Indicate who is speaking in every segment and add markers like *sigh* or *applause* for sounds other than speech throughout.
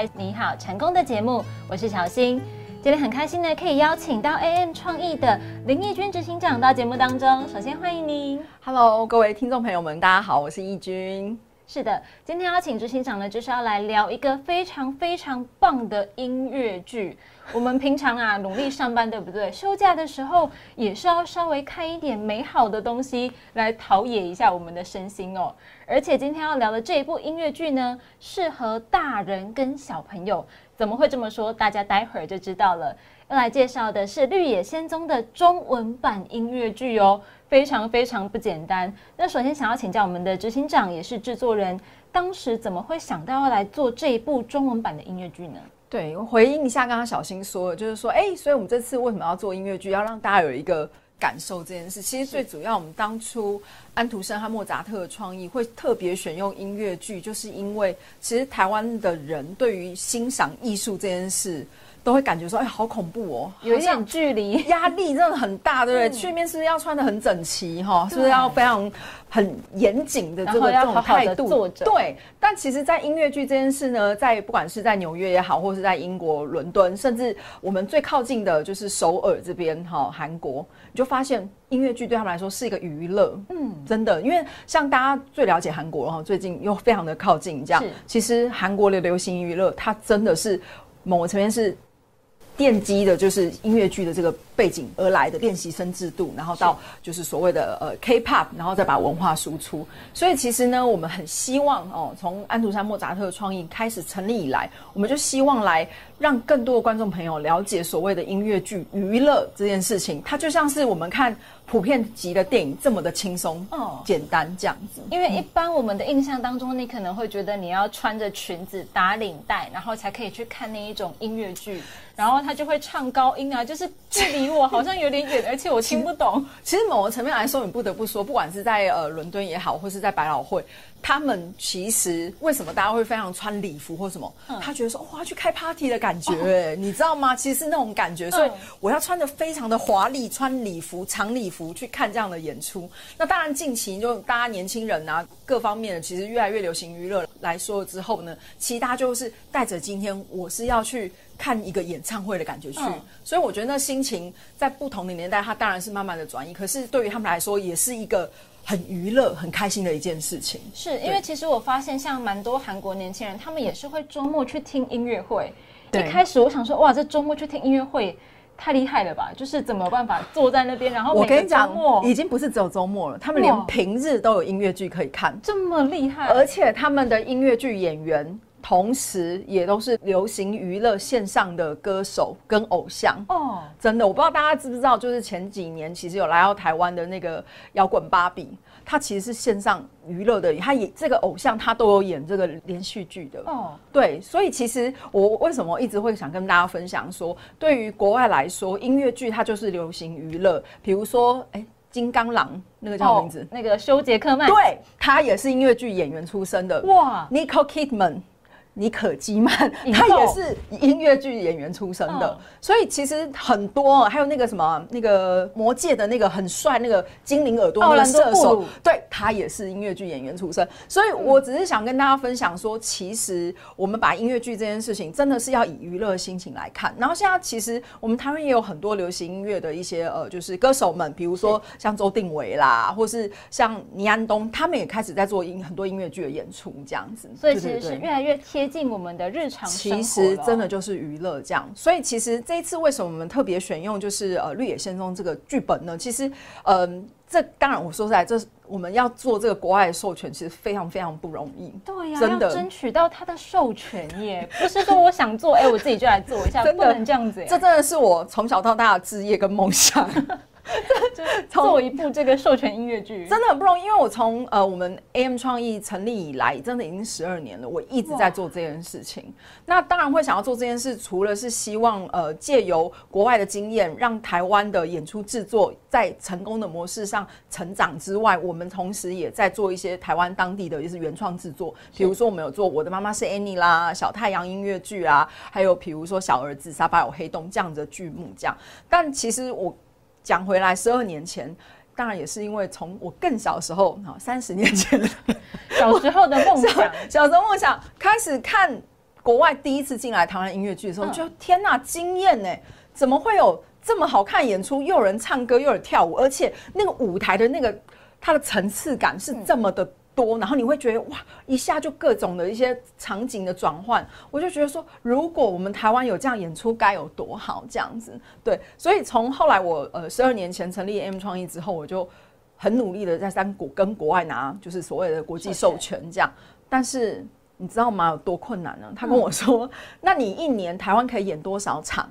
Speaker 1: 来你好成功的节目，我是小新。今天很开心呢，可以邀请到 AM 创意的林义君执行长到节目当中。首先欢迎您
Speaker 2: ，Hello，各位听众朋友们，大家好，我是义君。
Speaker 1: 是的，今天邀请执行长呢，就是要来聊一个非常非常棒的音乐剧。我们平常啊努力上班，对不对？休假的时候也是要稍微看一点美好的东西来陶冶一下我们的身心哦。而且今天要聊的这一部音乐剧呢，适合大人跟小朋友。怎么会这么说？大家待会儿就知道了。要来介绍的是《绿野仙踪》的中文版音乐剧哦。非常非常不简单。那首先想要请教我们的执行长，也是制作人，当时怎么会想到要来做这一部中文版的音乐剧呢？
Speaker 2: 对，我回应一下刚刚小新说的，就是说，哎，所以我们这次为什么要做音乐剧，要让大家有一个感受这件事。其实最主要，我们当初安徒生和莫扎特的创意会特别选用音乐剧，就是因为其实台湾的人对于欣赏艺术这件事。都会感觉说，哎，好恐怖哦，
Speaker 1: 有一点距离，
Speaker 2: 压力真的很大，对不对？去面是不是要穿的很整齐哈？是不是要非常很严谨的这个这种态度？对。但其实，在音乐剧这件事呢，在不管是在纽约也好，或是在英国伦敦，甚至我们最靠近的就是首尔这边哈，韩国，你就发现音乐剧对他们来说是一个娱乐。嗯，真的，因为像大家最了解韩国哈，最近又非常的靠近这样。其实韩国的流行娱乐，它真的是某个层面是。奠基的就是音乐剧的这个背景而来的练习生制度，然后到就是所谓的呃 K-pop，然后再把文化输出。所以其实呢，我们很希望哦，从安徒生、莫扎特的创意开始成立以来，我们就希望来让更多的观众朋友了解所谓的音乐剧娱乐这件事情。它就像是我们看。普遍级的电影这么的轻松哦，简单这样子。
Speaker 1: 因为一般我们的印象当中，你可能会觉得你要穿着裙子打领带，然后才可以去看那一种音乐剧，然后他就会唱高音啊，就是距离我好像有点远，而且我听不懂。
Speaker 2: 其实某个层面来说，你不得不说，不管是在呃伦敦也好，或是在百老汇。他们其实为什么大家会非常穿礼服或什么？他觉得说哇，去开 party 的感觉，你知道吗？其实是那种感觉，所以我要穿的非常的华丽，穿礼服、长礼服去看这样的演出。那当然，近期就大家年轻人啊，各方面的其实越来越流行娱乐来说之后呢，其实大家就是带着今天我是要去看一个演唱会的感觉去。所以我觉得那心情在不同的年代，它当然是慢慢的转移。可是对于他们来说，也是一个。很娱乐、很开心的一件事情，
Speaker 1: 是因为其实我发现，像蛮多韩国年轻人，他们也是会周末去听音乐会。一开始我想说，哇，这周末去听音乐会太厉害了吧？就是怎么办法坐在那边，然后
Speaker 2: 我跟你讲，已经不是只有周末了，他们连平日都有音乐剧可以看，
Speaker 1: 这么厉害，
Speaker 2: 而且他们的音乐剧演员。同时，也都是流行娱乐线上的歌手跟偶像。哦，真的，我不知道大家知不知道，就是前几年其实有来到台湾的那个摇滚芭比，他其实是线上娱乐的，他也这个偶像他都有演这个连续剧的。哦，对，所以其实我为什么一直会想跟大家分享说，对于国外来说，音乐剧它就是流行娱乐，比如说，哎，金刚狼那个叫什么名字？
Speaker 1: 那个修杰克曼，
Speaker 2: 对他也是音乐剧演员出身的，哇，Nicole Kidman。尼可基曼，他也是音乐剧演员出身的，所以其实很多，还有那个什么，那个魔界的那个很帅那个精灵耳朵那个射手，对他也是音乐剧演员出身。所以我只是想跟大家分享说，其实我们把音乐剧这件事情，真的是要以娱乐心情来看。然后现在其实我们台湾也有很多流行音乐的一些呃，就是歌手们，比如说像周定伟啦，或是像倪安东，他们也开始在做音很多音乐剧的演出这样子。
Speaker 1: 所以其实是越来越贴。接近我们的日常生活
Speaker 2: 其实真的就是娱乐这样，所以其实这一次为什么我们特别选用就是呃《绿野仙踪》这个剧本呢？其实，嗯，这当然我说实在，这我们要做这个国外的授权，其实非常非常不容易。
Speaker 1: 对呀，真的争取到他的授权耶，不是说我想做，哎，我自己就来做一下，*laughs* 不能这样子。
Speaker 2: 这真的是我从小到大的志业跟梦想。*laughs* *laughs*
Speaker 1: 做一部这个授权音乐剧
Speaker 2: 真的很不容易，因为我从呃我们 AM 创意成立以来，真的已经十二年了，我一直在做这件事情。那当然会想要做这件事，除了是希望呃借由国外的经验，让台湾的演出制作在成功的模式上成长之外，我们同时也在做一些台湾当地的就是原创制作。比如说我们有做《我的妈妈是 Annie》啦，《小太阳》音乐剧啊，还有比如说《小儿子沙发有黑洞》这样的剧目这样。但其实我。讲回来，十二年前，当然也是因为从我更小时候，哈，三十年前，*laughs* *laughs*
Speaker 1: 小时候的梦想，
Speaker 2: 小时候梦想开始看国外第一次进来台湾音乐剧的时候，就天呐，惊艳呢！怎么会有这么好看演出？又有人唱歌，又有跳舞，而且那个舞台的那个它的层次感是这么的多，然后你会觉得哇，一下就各种的一些场景的转换，我就觉得说，如果我们台湾有这样演出，该有多好！这样子，对，所以从后来我呃十二年前成立 M 创意之后，我就。很努力的在三国跟国外拿，就是所谓的国际授权这样，但是你知道吗？有多困难呢？他跟我说：“那你一年台湾可以演多少场？”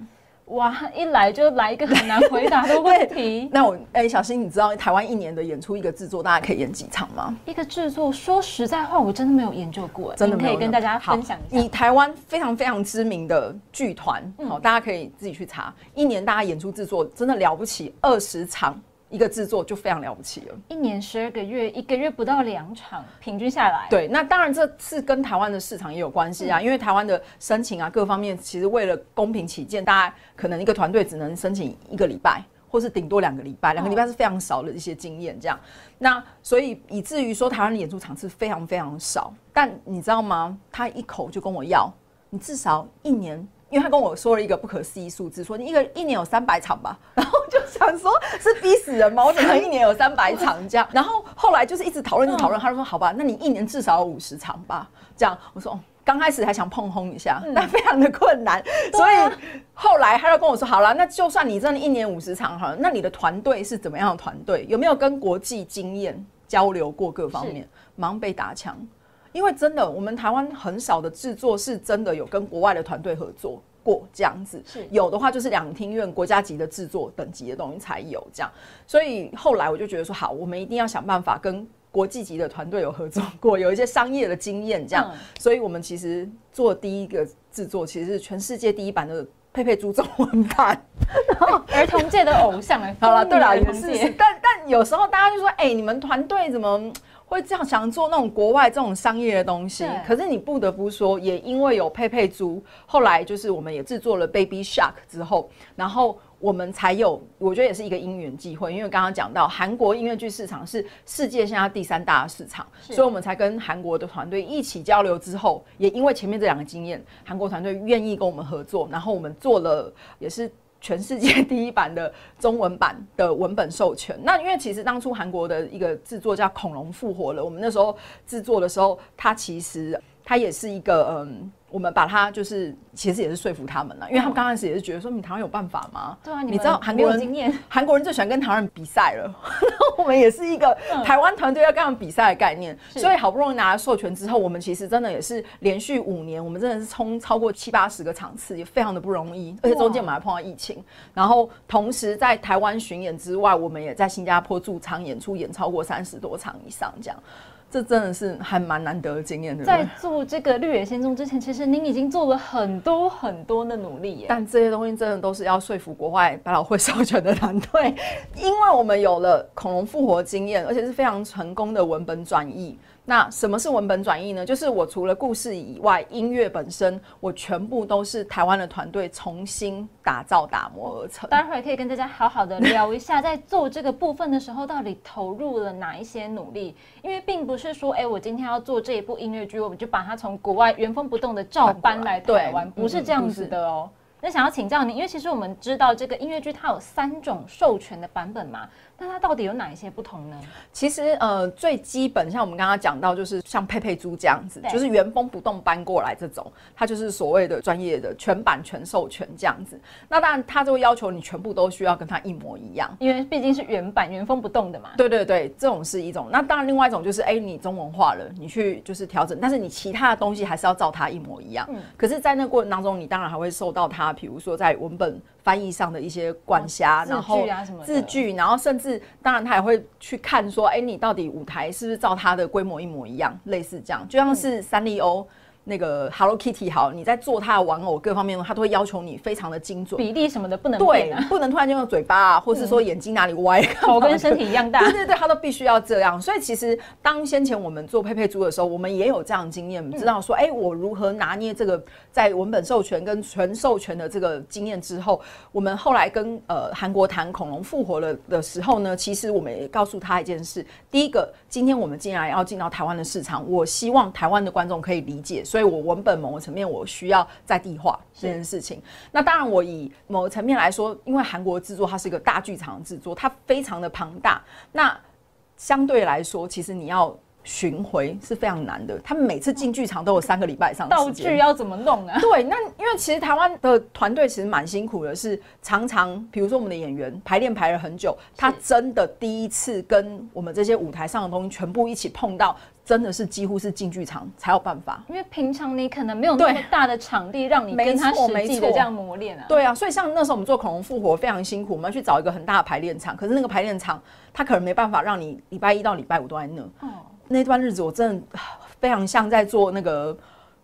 Speaker 1: 哇，一来就来一个很难回答的问题。*laughs*
Speaker 2: 那我哎，小新，你知道台湾一年的演出一个制作大概可以演几场吗？
Speaker 1: 一个制作，说实在话，我真的没有研究过，真的可以跟大家分享一
Speaker 2: 下。以台湾非常非常知名的剧团，好，大家可以自己去查，一年大家演出制作真的了不起，二十场。一个制作就非常了不起了，
Speaker 1: 一年十二个月，一个月不到两场，平均下来。
Speaker 2: 对，那当然这是跟台湾的市场也有关系啊，因为台湾的申请啊各方面，其实为了公平起见，大家可能一个团队只能申请一个礼拜，或是顶多两个礼拜，两个礼拜是非常少的一些经验这样。那所以以至于说台湾的演出场次非常非常少，但你知道吗？他一口就跟我要，你至少一年。因为他跟我说了一个不可思议数字，说你一个一年有三百场吧，*laughs* 然后就想说是逼死人吗？我怎么一年有三百场这样？*laughs* 然后后来就是一直讨论，一直讨论，他就说好吧，那你一年至少有五十场吧，这样。我说哦刚开始还想碰轰一下，但非常的困难，所以后来他就跟我说好了，那就算你真的一年五十场好了，那你的团队是怎么样的团队？有没有跟国际经验交流过各方面？忙被打枪。因为真的，我们台湾很少的制作是真的有跟国外的团队合作过这样子，是有的话就是两厅院国家级的制作等级的东西才有这样。所以后来我就觉得说，好，我们一定要想办法跟国际级的团队有合作过，有一些商业的经验这样。所以我们其实做第一个制作，其实是全世界第一版的佩佩猪中文版，
Speaker 1: 然后儿童界的偶像哎，*laughs*
Speaker 2: 好了，对了，*laughs* 也是，但但有时候大家就说，哎，你们团队怎么？会这样想做那种国外这种商业的东西，可是你不得不说，也因为有佩佩猪，后来就是我们也制作了 Baby Shark 之后，然后我们才有，我觉得也是一个因缘际会，因为刚刚讲到韩国音乐剧市场是世界现在第三大市场，所以我们才跟韩国的团队一起交流之后，也因为前面这两个经验，韩国团队愿意跟我们合作，然后我们做了也是。全世界第一版的中文版的文本授权。*laughs* 那因为其实当初韩国的一个制作叫《恐龙复活了》，我们那时候制作的时候，它其实它也是一个嗯。我们把它就是其实也是说服他们了，因为他们刚开始也是觉得说你台湾有办法吗？
Speaker 1: 对啊，你知道韩国人
Speaker 2: 韩国人最喜欢跟台湾人比赛了，*laughs* 我们也是一个台湾团队要跟他们比赛的概念，所以好不容易拿了授权之后，我们其实真的也是连续五年，我们真的是冲超过七八十个场次，也非常的不容易，而且中间我们还碰到疫情，然后同时在台湾巡演之外，我们也在新加坡驻场演出，演超过三十多场以上这样。这真的是还蛮难得的经验，
Speaker 1: 在做这个绿野仙踪之前，其实您已经做了很多很多的努力耶。
Speaker 2: 但这些东西真的都是要说服国外百老汇授权的团队，因为我们有了恐龙复活经验，而且是非常成功的文本转译。那什么是文本转译呢？就是我除了故事以外，音乐本身我全部都是台湾的团队重新打造打磨而成。
Speaker 1: 待会儿可以跟大家好好的聊一下，在做这个部分的时候，到底投入了哪一些努力？因为并不是说，哎，我今天要做这一部音乐剧，我们就把它从国外原封不动的照搬来台湾，不是这样子的哦。那想要请教您，因为其实我们知道这个音乐剧它有三种授权的版本嘛。那它到底有哪一些不同呢？
Speaker 2: 其实呃，最基本像我们刚刚讲到，就是像佩佩猪这样子，就是原封不动搬过来这种，它就是所谓的专业的全版全授权这样子。那当然，它就会要求你全部都需要跟它一模一样，
Speaker 1: 因为毕竟是原版原封不动的嘛。
Speaker 2: 对对对，这种是一种。那当然，另外一种就是，哎，你中文化了，你去就是调整，但是你其他的东西还是要照它一模一样。嗯。可是，在那过程当中，你当然还会受到它，比如说在文本。翻译上的一些管辖，
Speaker 1: 然后
Speaker 2: 字句，然后甚至当然他也会去看说，哎，你到底舞台是不是照他的规模一模一样，类似这样，就像是三丽鸥。那个 Hello Kitty 好，你在做它的玩偶各方面，它都会要求你非常的精准，
Speaker 1: 比例什么的不能
Speaker 2: 对，不能突然间用嘴巴啊，或是说眼睛哪里歪，
Speaker 1: 头跟身体一样大，
Speaker 2: 对 *laughs* 对对，它都必须要这样。所以其实当先前我们做佩佩猪的时候，我们也有这样经验，知道说，哎，我如何拿捏这个在文本授权跟全授权的这个经验之后，我们后来跟呃韩国谈恐龙复活了的时候呢，其实我们也告诉他一件事，第一个，今天我们既然要进到台湾的市场，我希望台湾的观众可以理解。所以我文本某个层面我需要在地化这件事情。那当然，我以某个层面来说，因为韩国制作它是一个大剧场制作，它非常的庞大，那相对来说，其实你要。巡回是非常难的，他们每次进剧场都有三个礼拜以上。
Speaker 1: 道具要怎么弄啊？*laughs*
Speaker 2: 对，那因为其实台湾的团队其实蛮辛苦的，是常常比如说我们的演员排练排了很久，他真的第一次跟我们这些舞台上的东西全部一起碰到，真的是几乎是进剧场才有办法。
Speaker 1: 因为平常你可能没有那么大的场地让你跟他实际的这样磨练啊。
Speaker 2: 对啊，所以像那时候我们做恐龙复活非常辛苦，我们要去找一个很大的排练场，可是那个排练场他可能没办法让你礼拜一到礼拜五都在那。哦。那段日子，我真的非常像在做那个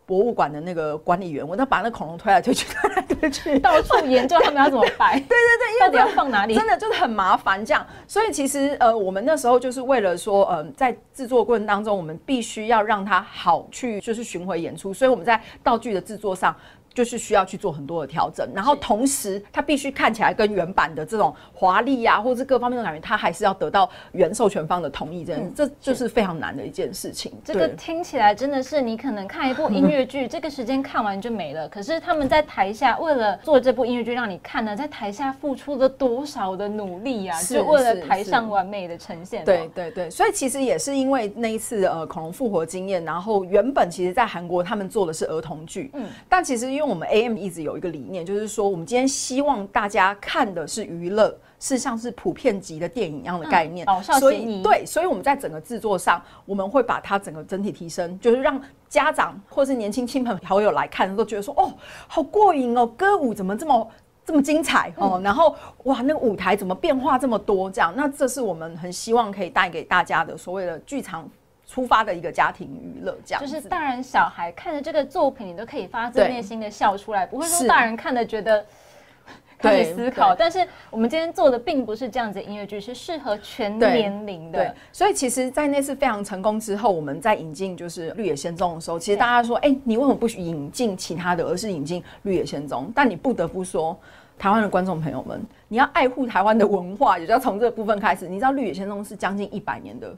Speaker 2: 博物馆的那个管理员，我在把那恐龙推来推去，推来推去，
Speaker 1: 到处研究他们要怎么摆。对
Speaker 2: 对 *laughs* 对，
Speaker 1: 到底要放哪里？
Speaker 2: 真的就是很麻烦这样。所以其实呃，我们那时候就是为了说，呃，在制作过程当中，我们必须要让它好去就是巡回演出，所以我们在道具的制作上。就是需要去做很多的调整，然后同时它必须看起来跟原版的这种华丽呀，或者是各方面的感觉，它还是要得到原授权方的同意，这这就是非常难的一件事情。
Speaker 1: 这个听起来真的是你可能看一部音乐剧，*laughs* 这个时间看完就没了。可是他们在台下为了做这部音乐剧让你看呢，在台下付出了多少的努力啊！就为了台上完美的呈现。
Speaker 2: 对对对，所以其实也是因为那一次呃恐龙复活经验，然后原本其实在韩国他们做的是儿童剧，嗯，但其实因为我们 AM 一直有一个理念，就是说，我们今天希望大家看的是娱乐，是像是普遍级的电影一样的概念。
Speaker 1: 哦，
Speaker 2: 所以对，所以我们在整个制作上，我们会把它整个整体提升，就是让家长或是年轻亲朋好友来看，都觉得说，哦，好过瘾哦，歌舞怎么这么这么精彩哦？然后哇，那个舞台怎么变化这么多？这样，那这是我们很希望可以带给大家的所谓的剧场。出发的一个家庭娱乐，这样
Speaker 1: 就是大人小孩看着这个作品，你都可以发自内心的笑出来，不会说大人看的觉得 *laughs* 可以思考。但是我们今天做的并不是这样子音乐剧，是适合全年龄的。
Speaker 2: 所以其实，在那次非常成功之后，我们在引进就是《绿野仙踪》的时候，其实大家说：“哎，你为什么不引进其他的，而是引进《绿野仙踪》？”但你不得不说，台湾的观众朋友们，你要爱护台湾的文化，也就要从这个部分开始。你知道《绿野仙踪》是将近一百年的。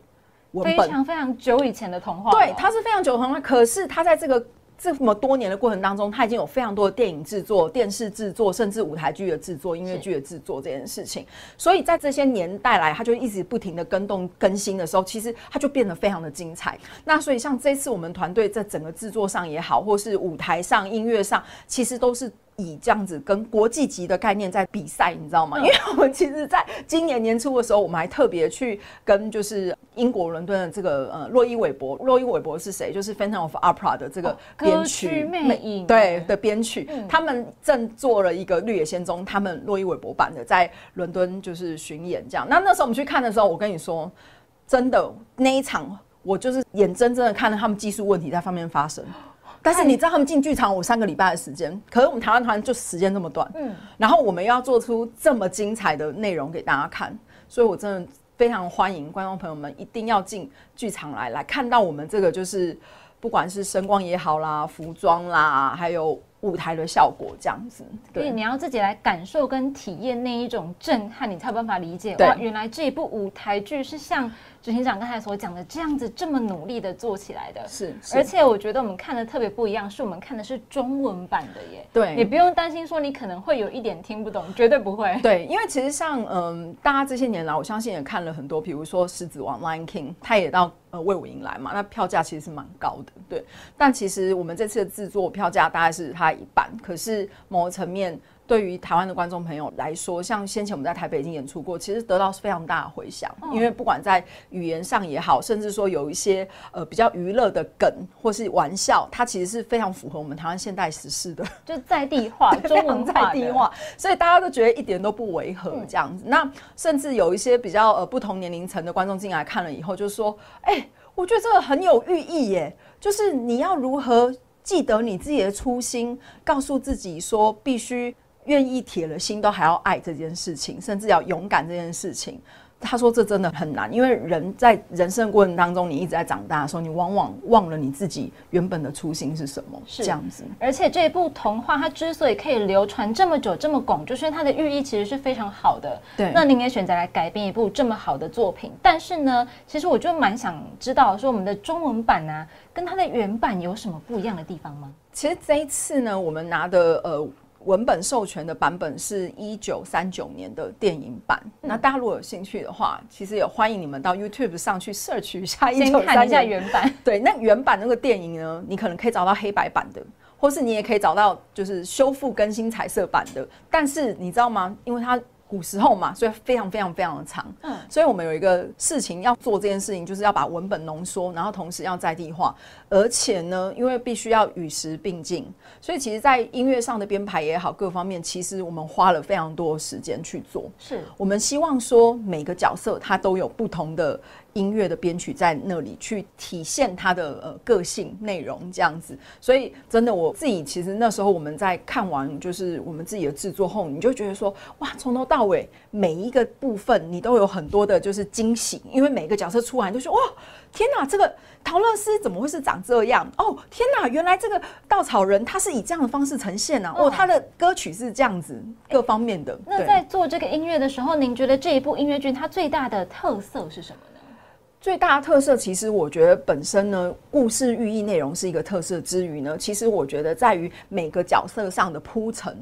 Speaker 1: 非常非常久以前的童话，
Speaker 2: 对，它是非常久的童话。可是它在这个这么多年的过程当中，它已经有非常多的电影制作、电视制作，甚至舞台剧的制作、音乐剧的制作这件事情。所以在这些年代来，它就一直不停的更动更新的时候，其实它就变得非常的精彩。那所以像这次我们团队在整个制作上也好，或是舞台上、音乐上，其实都是。以这样子跟国际级的概念在比赛，你知道吗？因为我们其实在今年年初的时候，我们还特别去跟就是英国伦敦的这个呃洛伊韦伯，洛伊韦伯是谁？就是《Phantom of Opera》的这个编曲，对的编曲，他们正做了一个《绿野仙踪》，他们洛伊韦伯版的在伦敦就是巡演这样。那那时候我们去看的时候，我跟你说，真的那一场，我就是眼睁睁的看着他们技术问题在方面发生。但是你知道他们进剧场我三个礼拜的时间，可是我们台湾团就时间这么短，嗯，然后我们要做出这么精彩的内容给大家看，所以我真的非常欢迎观众朋友们一定要进剧场来，来看到我们这个就是不管是声光也好啦，服装啦，还有舞台的效果这样子，
Speaker 1: 对，你要自己来感受跟体验那一种震撼，你才有办法理解哇，原来这一部舞台剧是像。执行长刚才所讲的，这样子这么努力的做起来的，
Speaker 2: 是，
Speaker 1: 而且我觉得我们看的特别不一样，是我们看的是中文版的耶。
Speaker 2: 对，
Speaker 1: 也不用担心说你可能会有一点听不懂，绝对不会。
Speaker 2: 对，因为其实像嗯，大家这些年来，我相信也看了很多，比如说《狮子王》（Lion King），他也到呃魏武营来嘛，那票价其实是蛮高的。对，但其实我们这次的制作票价大概是它一半，可是某个层面。对于台湾的观众朋友来说，像先前我们在台北已经演出过，其实得到是非常大的回响。因为不管在语言上也好，甚至说有一些呃比较娱乐的梗或是玩笑，它其实是非常符合我们台湾现代时事的，
Speaker 1: 就在地化、*laughs* 中文
Speaker 2: 在地化，所以大家都觉得一点都不违和这样子。那甚至有一些比较呃不同年龄层的观众进来看了以后，就说：“哎，我觉得这个很有寓意耶，就是你要如何记得你自己的初心，告诉自己说必须。”愿意铁了心都还要爱这件事情，甚至要勇敢这件事情，他说这真的很难，因为人在人生过程当中，你一直在长大的时候，你往往忘了你自己原本的初心是什么，是这样子。
Speaker 1: 而且这一部童话它之所以可以流传这么久这么广，就是它的寓意其实是非常好的。
Speaker 2: 对，
Speaker 1: 那您也选择来改编一部这么好的作品，但是呢，其实我就蛮想知道说我们的中文版呢，跟它的原版有什么不一样的地方吗？
Speaker 2: 其实这一次呢，我们拿的呃。文本授权的版本是一九三九年的电影版。那大家如果有兴趣的话，其实也欢迎你们到 YouTube 上去 search 一下，
Speaker 1: 先看一下原版。*laughs*
Speaker 2: 对，那原版那个电影呢，你可能可以找到黑白版的，或是你也可以找到就是修复更新彩色版的。但是你知道吗？因为它古时候嘛，所以非常非常非常的长。嗯，所以我们有一个事情要做这件事情，就是要把文本浓缩，然后同时要在地化，而且呢，因为必须要与时并进，所以其实，在音乐上的编排也好，各方面，其实我们花了非常多时间去做。
Speaker 1: 是
Speaker 2: 我们希望说，每个角色他都有不同的。音乐的编曲在那里去体现它的呃个性内容这样子，所以真的我自己其实那时候我们在看完就是我们自己的制作后，你就觉得说哇，从头到尾每一个部分你都有很多的就是惊喜，因为每个角色出来就说哇，天哪，这个陶乐斯怎么会是长这样？哦，天哪，原来这个稻草人他是以这样的方式呈现呢？哦，他的歌曲是这样子，各方面的。
Speaker 1: 那在做这个音乐的时候，您觉得这一部音乐剧它最大的特色是什么呢？
Speaker 2: 最大的特色，其实我觉得本身呢，故事寓意内容是一个特色之余呢，其实我觉得在于每个角色上的铺陈，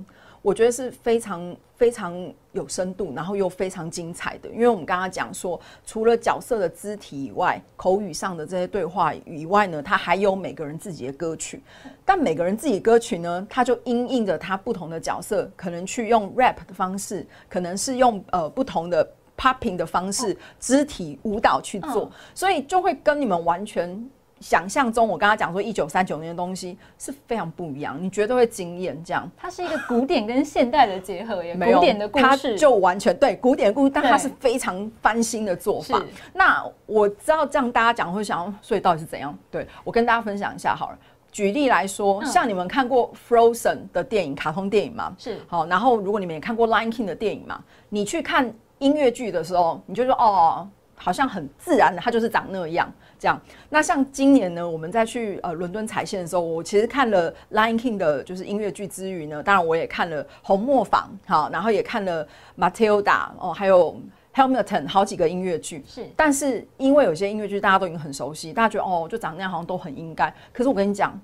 Speaker 2: 我觉得是非常非常有深度，然后又非常精彩的。因为我们刚刚讲说，除了角色的肢体以外，口语上的这些对话以外呢，他还有每个人自己的歌曲。但每个人自己歌曲呢，他就因应着他不同的角色，可能去用 rap 的方式，可能是用呃不同的。popping 的方式，肢体舞蹈去做，所以就会跟你们完全想象中，我刚刚讲说一九三九年的东西是非常不一样，你绝对会惊艳。这样，
Speaker 1: 它是一个古典跟现代的结合，也古典的故事
Speaker 2: 就完全对古典故事，但它是非常翻新的做法。那我知道这样大家讲会想，所以到底是怎样？对我跟大家分享一下好了。举例来说，像你们看过 Frozen 的电影，卡通电影吗？
Speaker 1: 是
Speaker 2: 好，然后如果你们也看过 Lion King 的电影嘛，你去看。音乐剧的时候，你就说哦，好像很自然的，它就是长那样。这样，那像今年呢，我们在去呃伦敦踩线的时候，我其实看了《Lion King》的，就是音乐剧之余呢，当然我也看了《红磨坊》好，然后也看了《Matilda》哦，还有《Hamilton》好几个音乐剧。
Speaker 1: 是，
Speaker 2: 但是因为有些音乐剧大家都已经很熟悉，大家觉得哦，就长那样好像都很应该。可是我跟你讲，《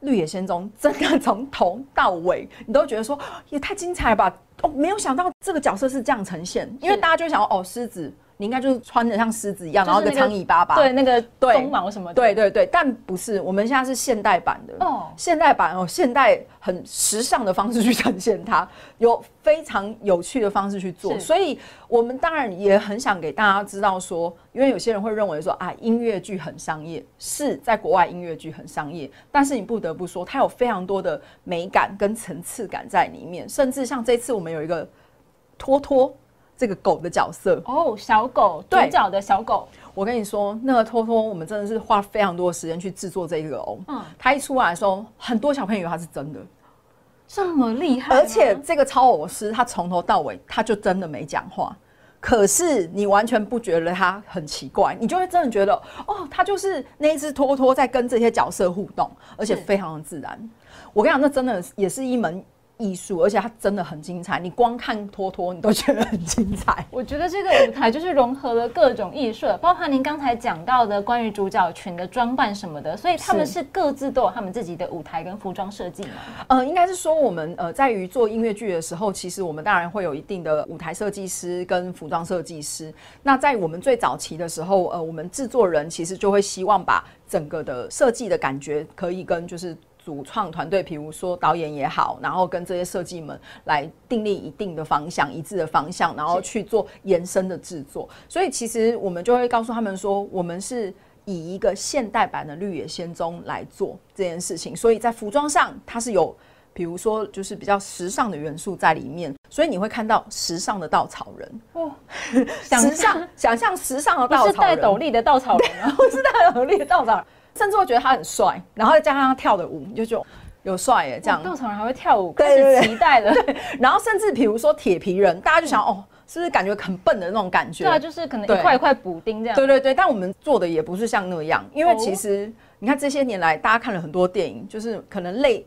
Speaker 2: 绿野仙踪》真的从头到尾，你都觉得说也太精彩了吧。哦，没有想到这个角色是这样呈现，因为大家就想哦，狮子。你应该就是穿的像狮子一样，然后个长尾巴吧？
Speaker 1: 对，那个鬃毛什么的。
Speaker 2: 对对对，但不是，我们现在是现代版的哦，现代版哦，现代很时尚的方式去呈现它，*laughs* 有非常有趣的方式去做。所以，我们当然也很想给大家知道说，因为有些人会认为说啊，音乐剧很商业，是在国外音乐剧很商业，但是你不得不说，它有非常多的美感跟层次感在里面，甚至像这次我们有一个托托。这个狗的角色
Speaker 1: 哦，小狗主角的小狗。
Speaker 2: 我跟你说，那个托托，我们真的是花非常多的时间去制作这个哦。嗯，他一出来的时候，很多小朋友以为他是真的，
Speaker 1: 这么厉害。
Speaker 2: 而且这个超偶师，他从头到尾他就真的没讲话，可是你完全不觉得他很奇怪，你就会真的觉得哦，他就是那一只托托在跟这些角色互动，而且非常的自然。我跟你讲，那真的也是一门。艺术，而且它真的很精彩。你光看托托，你都觉得很精彩。*laughs*
Speaker 1: 我觉得这个舞台就是融合了各种艺术，包括您刚才讲到的关于主角群的装扮什么的，所以他们是各自都有他们自己的舞台跟服装设计嘛？
Speaker 2: 呃，应该是说我们呃在于做音乐剧的时候，其实我们当然会有一定的舞台设计师跟服装设计师。那在我们最早期的时候，呃，我们制作人其实就会希望把整个的设计的感觉可以跟就是。主创团队，比如说导演也好，然后跟这些设计们来订立一定的方向、一致的方向，然后去做延伸的制作。所以其实我们就会告诉他们说，我们是以一个现代版的《绿野仙踪》来做这件事情。所以在服装上，它是有，比如说就是比较时尚的元素在里面。所以你会看到时尚的稻草人，哦，时尚 *laughs* 想象时尚的稻草人，
Speaker 1: 是戴斗笠的稻草人啊，
Speaker 2: 不是戴斗笠的稻草人。甚至会觉得他很帅，然后再加上他跳的舞，你就觉得有帅耶。这样
Speaker 1: 稻草人还会跳舞，开始期待了。*laughs*
Speaker 2: 然后甚至比如说铁皮人，大家就想哦，是不是感觉很笨的那种感觉？
Speaker 1: 对啊，就是可能一块一块补丁这样。
Speaker 2: 对对对，但我们做的也不是像那样，因为其实你看这些年来，大家看了很多电影，就是可能类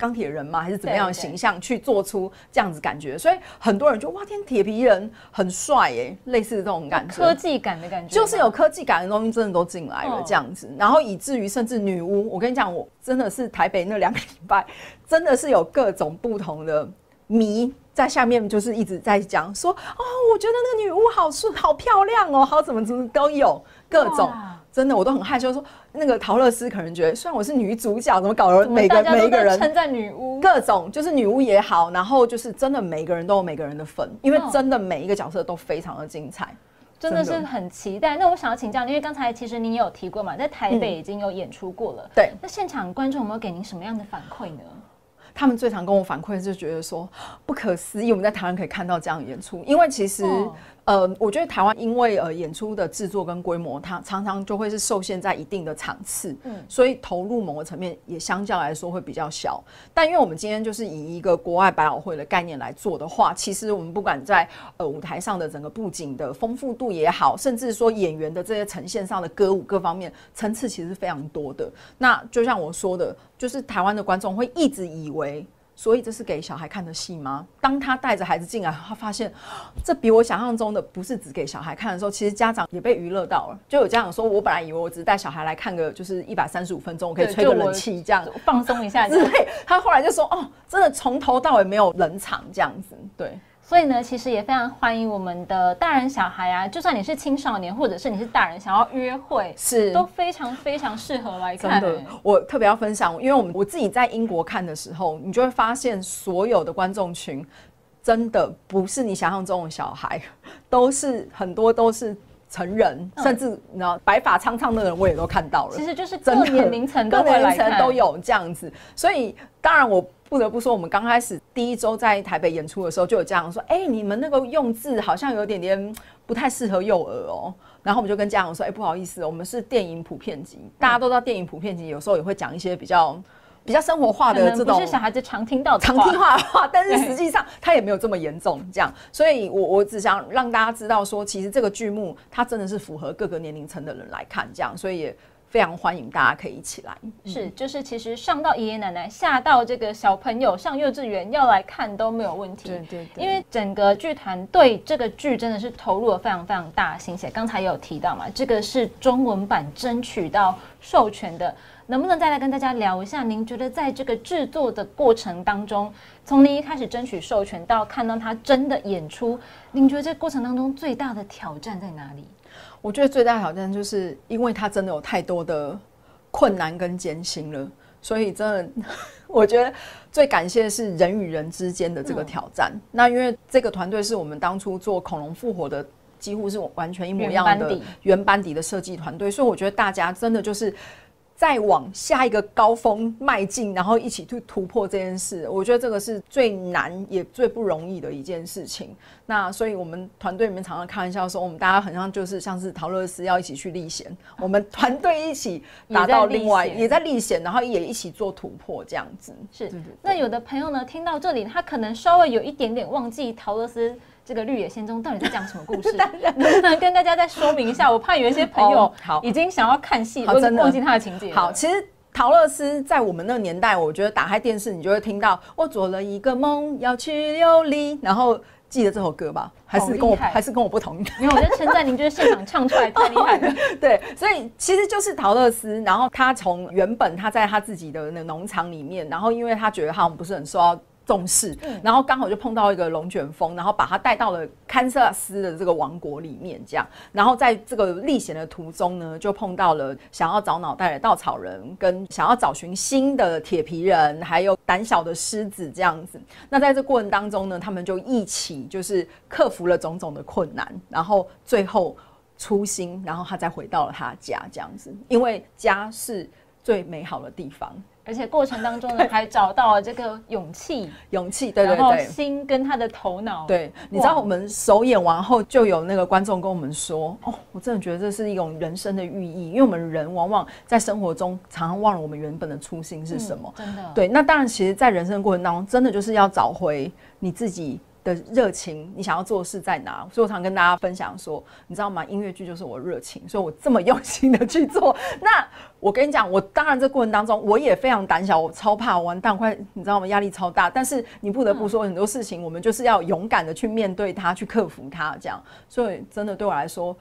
Speaker 2: 钢铁人嘛，还是怎么样的形象去做出这样子感觉，所以很多人就哇天，铁皮人很帅耶，类似这种感觉，
Speaker 1: 科技感的感觉，
Speaker 2: 就是有科技感的东西真的都进来了这样子，然后以至于甚至女巫，我跟你讲，我真的是台北那两个礼拜，真的是有各种不同的迷。在下面就是一直在讲说哦，我觉得那个女巫好帅、好漂亮哦，好怎么怎么都有各种，真的我都很害羞。说那个陶乐斯可能觉得，虽然我是女主角，怎么搞得？每个每一个人
Speaker 1: 称赞女巫，
Speaker 2: 各种就是女巫也好，然后就是真的每个人都有每个人的份，因为真的每一个角色都非常的精彩，
Speaker 1: 真的是很期待。那我想要请教，因为刚才其实您也有提过嘛，在台北已经有演出过了，
Speaker 2: 对。
Speaker 1: 那现场观众有没有给您什么样的反馈呢？
Speaker 2: 他们最常跟我反馈就觉得说不可思议，我们在台湾可以看到这样演出，因为其实。呃，我觉得台湾因为呃演出的制作跟规模，它常常就会是受限在一定的场次，嗯，所以投入某个层面也相较来说会比较小。但因为我们今天就是以一个国外百老汇的概念来做的话，其实我们不管在呃舞台上的整个布景的丰富度也好，甚至说演员的这些呈现上的歌舞各方面层次，其实非常多的。那就像我说的，就是台湾的观众会一直以为。所以这是给小孩看的戏吗？当他带着孩子进来，他发现 *gasps* 这比我想象中的不是只给小孩看的时候，其实家长也被娱乐到了。就有家长说：“我本来以为我只是带小孩来看个就是一百三十五分钟，我可以吹个冷气这样
Speaker 1: 放松一下。*laughs* ”
Speaker 2: 对，他后来就说：“哦，真的从头到尾没有冷场这样子。”对。
Speaker 1: 所以呢，其实也非常欢迎我们的大人小孩啊，就算你是青少年，或者是你是大人，想要约会，
Speaker 2: 是
Speaker 1: 都非常非常适合来看。
Speaker 2: 的，我特别要分享，因为我们我自己在英国看的时候，你就会发现所有的观众群真的不是你想象中的小孩，*laughs* 都是很多都是成人，甚至你知道白发苍苍的人我也都看到了。
Speaker 1: 其实就是各年龄层、
Speaker 2: 各年龄层都有这样子，所以当然我。不得不说，我们刚开始第一周在台北演出的时候，就有家长说：“哎，你们那个用字好像有点点不太适合幼儿哦。”然后我们就跟家长说：“哎，不好意思，我们是电影普遍级，大家都知道电影普遍级有时候也会讲一些比较比较生活化的这种，
Speaker 1: 不是小孩子常听到
Speaker 2: 常听话的话，但是实际上他也没有这么严重。这样，所以我我只想让大家知道说，其实这个剧目它真的是符合各个年龄层的人来看，这样，所以也。”非常欢迎大家可以一起来，
Speaker 1: 是就是其实上到爷爷奶奶，下到这个小朋友上幼稚园要来看都没有问题。
Speaker 2: 对对对，
Speaker 1: 因为整个剧团对这个剧真的是投入了非常非常大的心血。刚才也有提到嘛，这个是中文版争取到授权的，能不能再来跟大家聊一下？您觉得在这个制作的过程当中，从您一开始争取授权到看到他真的演出，您觉得这过程当中最大的挑战在哪里？
Speaker 2: 我觉得最大的挑战就是，因为它真的有太多的困难跟艰辛了，所以真的，*laughs* 我觉得最感谢的是人与人之间的这个挑战。那因为这个团队是我们当初做恐龙复活的，几乎是完全一模一样的原班底的设计团队，所以我觉得大家真的就是。再往下一个高峰迈进，然后一起去突破这件事，我觉得这个是最难也最不容易的一件事情。那所以我们团队里面常常开玩笑说，我们大家很像就是像是陶乐斯要一起去历险，我们团队一起达到另外也在历险，然后也一起做突破这样子。
Speaker 1: 是，那有的朋友呢听到这里，他可能稍微有一点点忘记陶乐斯。这个《绿野仙踪》到底在讲什么故事？*laughs* 能不能跟大家再说明一下？我怕有一些朋友好已经想要看戏，都忘记他的情节。
Speaker 2: 好，其实陶乐斯在我们那个年代，我觉得打开电视，你就会听到“我做了一个梦，要去琉璃”，然后记得这首歌吧？还是跟我还是跟我不同？
Speaker 1: 因为我觉得称赞您，就是现场唱出来太厉害了。*laughs*
Speaker 2: 对，所以其实就是陶乐斯，然后他从原本他在他自己的那农场里面，然后因为他觉得他不是很受到。重视，然后刚好就碰到一个龙卷风，然后把他带到了堪萨斯的这个王国里面，这样，然后在这个历险的途中呢，就碰到了想要找脑袋的稻草人，跟想要找寻新的铁皮人，还有胆小的狮子这样子。那在这过程当中呢，他们就一起就是克服了种种的困难，然后最后初心，然后他再回到了他家这样子，因为家是最美好的地方。
Speaker 1: 而且过程当中呢，还找到了这个勇气，
Speaker 2: 勇气，对对对，
Speaker 1: 心跟他的头脑。
Speaker 2: 对，你知道我们首演完后，就有那个观众跟我们说：“哦，我真的觉得这是一种人生的寓意，因为我们人往往在生活中常常忘了我们原本的初心是什么。”
Speaker 1: 真的，
Speaker 2: 对。那当然，其实，在人生的过程当中，真的就是要找回你自己的热情，你想要做的事在哪？所以我常跟大家分享说，你知道吗？音乐剧就是我热情，所以我这么用心的去做。*laughs* 那我跟你讲，我当然这过程当中我也非常胆小，我超怕完蛋，快你知道吗？压力超大。但是你不得不说，很多事情我们就是要勇敢的去面对它，去克服它，这样。所以真的对我来说，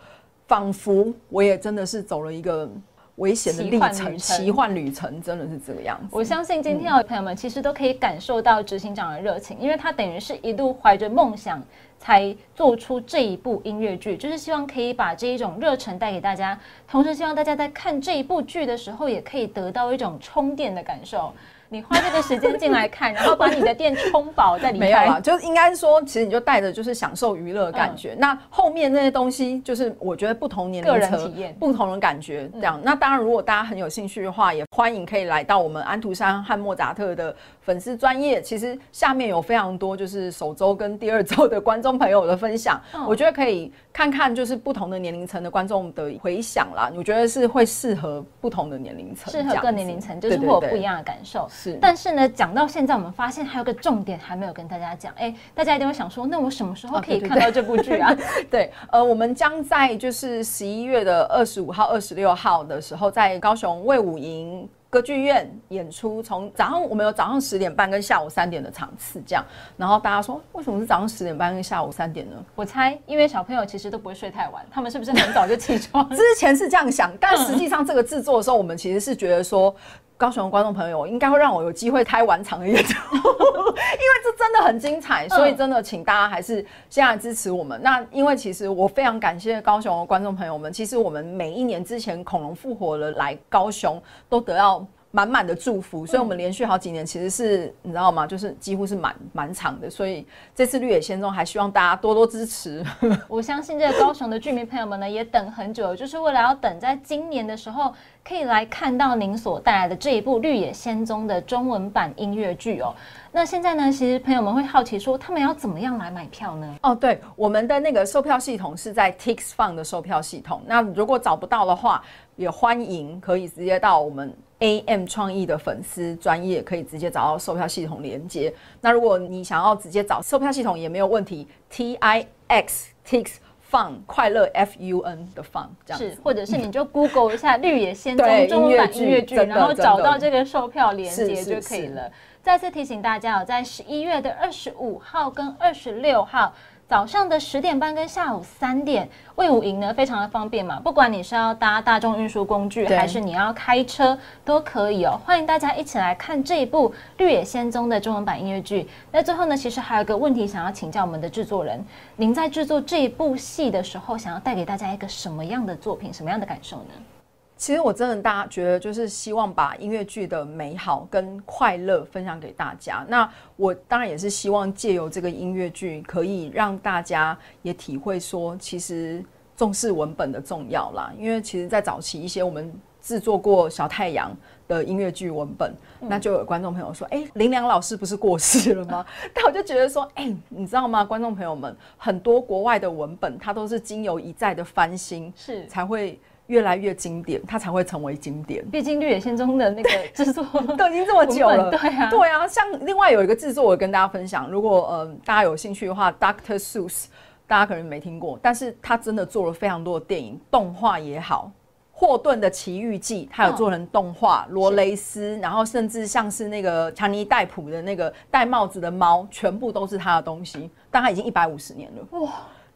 Speaker 2: 仿佛我也真的是走了一个。危险的历程，奇幻旅程真的是这个样子。
Speaker 1: 我相信今天的朋友们其实都可以感受到执行长的热情，因为他等于是一路怀着梦想才做出这一部音乐剧，就是希望可以把这一种热忱带给大家，同时希望大家在看这一部剧的时候也可以得到一种充电的感受。你花这个时间进来看，然后把你的店充饱再离开。没
Speaker 2: 有啊，就应该说，其实你就带着就是享受娱乐的感觉。那后面那些东西，就是我觉得不同年龄层、不同的感觉这样。那当然，如果大家很有兴趣的话，也欢迎可以来到我们安徒生和莫扎特的粉丝专业。其实下面有非常多就是首周跟第二周的观众朋友的分享，我觉得可以看看就是不同的年龄层的观众的回响啦。我觉得是会适合不同的年龄层，
Speaker 1: 适合各年龄层，就是会有不一样的感受。
Speaker 2: 是，
Speaker 1: 但是呢，讲到现在，我们发现还有个重点还没有跟大家讲。哎，大家一定会想说，那我什么时候可以看到这部剧啊？*laughs*
Speaker 2: 对，呃，我们将在就是十一月的二十五号、二十六号的时候，在高雄魏武营歌剧院演出。从早上我们有早上十点半跟下午三点的场次，这样。然后大家说，为什么是早上十点半跟下午三点呢？
Speaker 1: 我猜，因为小朋友其实都不会睡太晚，他们是不是很早就起床？*laughs*
Speaker 2: 之前是这样想，但实际上这个制作的时候，我们其实是觉得说。高雄的观众朋友应该会让我有机会开完场的演出，因为这真的很精彩，所以真的请大家还是先来支持我们。那因为其实我非常感谢高雄的观众朋友们，其实我们每一年之前恐龙复活了来高雄都得到。满满的祝福，所以我们连续好几年其实是你知道吗？就是几乎是满满场的，所以这次绿野仙踪还希望大家多多支持。*laughs*
Speaker 1: 我相信这个高雄的居民朋友们呢，也等很久，就是为了要等在今年的时候可以来看到您所带来的这一部《绿野仙踪》的中文版音乐剧哦。那现在呢，其实朋友们会好奇说，他们要怎么样来买票呢？
Speaker 2: 哦，对，我们的那个售票系统是在 Tix Fun 的售票系统。那如果找不到的话，也欢迎可以直接到我们。AM 创意的粉丝专业可以直接找到售票系统连接。那如果你想要直接找售票系统也没有问题，T I X Tix Fun 快乐 F U N 的 Fun 这样
Speaker 1: 是，或者是你就 *laughs* Google 一下《绿野仙踪》中文版音乐剧，然后找到这个售票连接就可以了。再次提醒大家哦，在十一月的二十五号跟二十六号。早上的十点半跟下午三点，魏武营呢非常的方便嘛，不管你是要搭大众运输工具，还是你要开车，都可以哦。欢迎大家一起来看这一部《绿野仙踪》的中文版音乐剧。那最后呢，其实还有一个问题想要请教我们的制作人，您在制作这一部戏的时候，想要带给大家一个什么样的作品，什么样的感受呢？
Speaker 2: 其实我真的，大家觉得就是希望把音乐剧的美好跟快乐分享给大家。那我当然也是希望借由这个音乐剧，可以让大家也体会说，其实重视文本的重要啦。因为其实，在早期一些我们制作过《小太阳》的音乐剧文本，那就有观众朋友说：“哎，林良老师不是过世了吗？” *laughs* 但我就觉得说：“哎，你知道吗？观众朋友们，很多国外的文本，它都是经由一再的翻新，
Speaker 1: 是
Speaker 2: 才会。”越来越经典，它才会成为经典。
Speaker 1: 毕竟《绿野仙踪》的那个制作 *laughs*
Speaker 2: 都已经这么久了，
Speaker 1: 对啊，
Speaker 2: 对啊。像另外有一个制作，我跟大家分享，如果呃大家有兴趣的话，Doctor Seuss，大家可能没听过，但是他真的做了非常多的电影动画也好，《霍顿的奇遇记》他有做成动画，罗雷斯，然后甚至像是那个强尼戴普的那个戴帽子的猫，全部都是他的东西，但他已经一百五十年了，哇。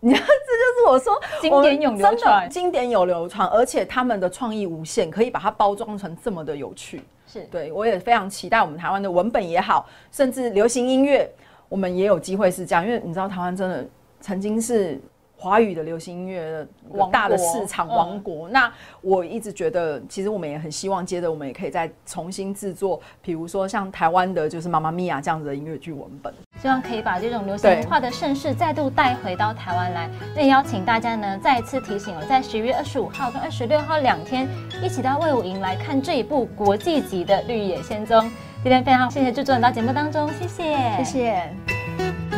Speaker 2: 你看，这就是我说 *laughs*
Speaker 1: 经典永流传，
Speaker 2: 经典有流传，而且他们的创意无限，可以把它包装成这么的有趣。
Speaker 1: 是
Speaker 2: 对我也非常期待我们台湾的文本也好，甚至流行音乐，我们也有机会是这样，因为你知道台湾真的曾经是。华语的流行音乐的大的市场王国，那我一直觉得，其实我们也很希望，接着我们也可以再重新制作，比如说像台湾的，就是《妈妈咪呀》这样子的音乐剧文本，
Speaker 1: 希望可以把这种流行文化的盛世再度带回到台湾来。那邀请大家呢，再次提醒我，在十一月二十五号跟二十六号两天，一起到魏武营来看这一部国际级的《绿野仙踪》。今天非常谢谢制作人到节目当中，谢谢，
Speaker 2: 谢谢。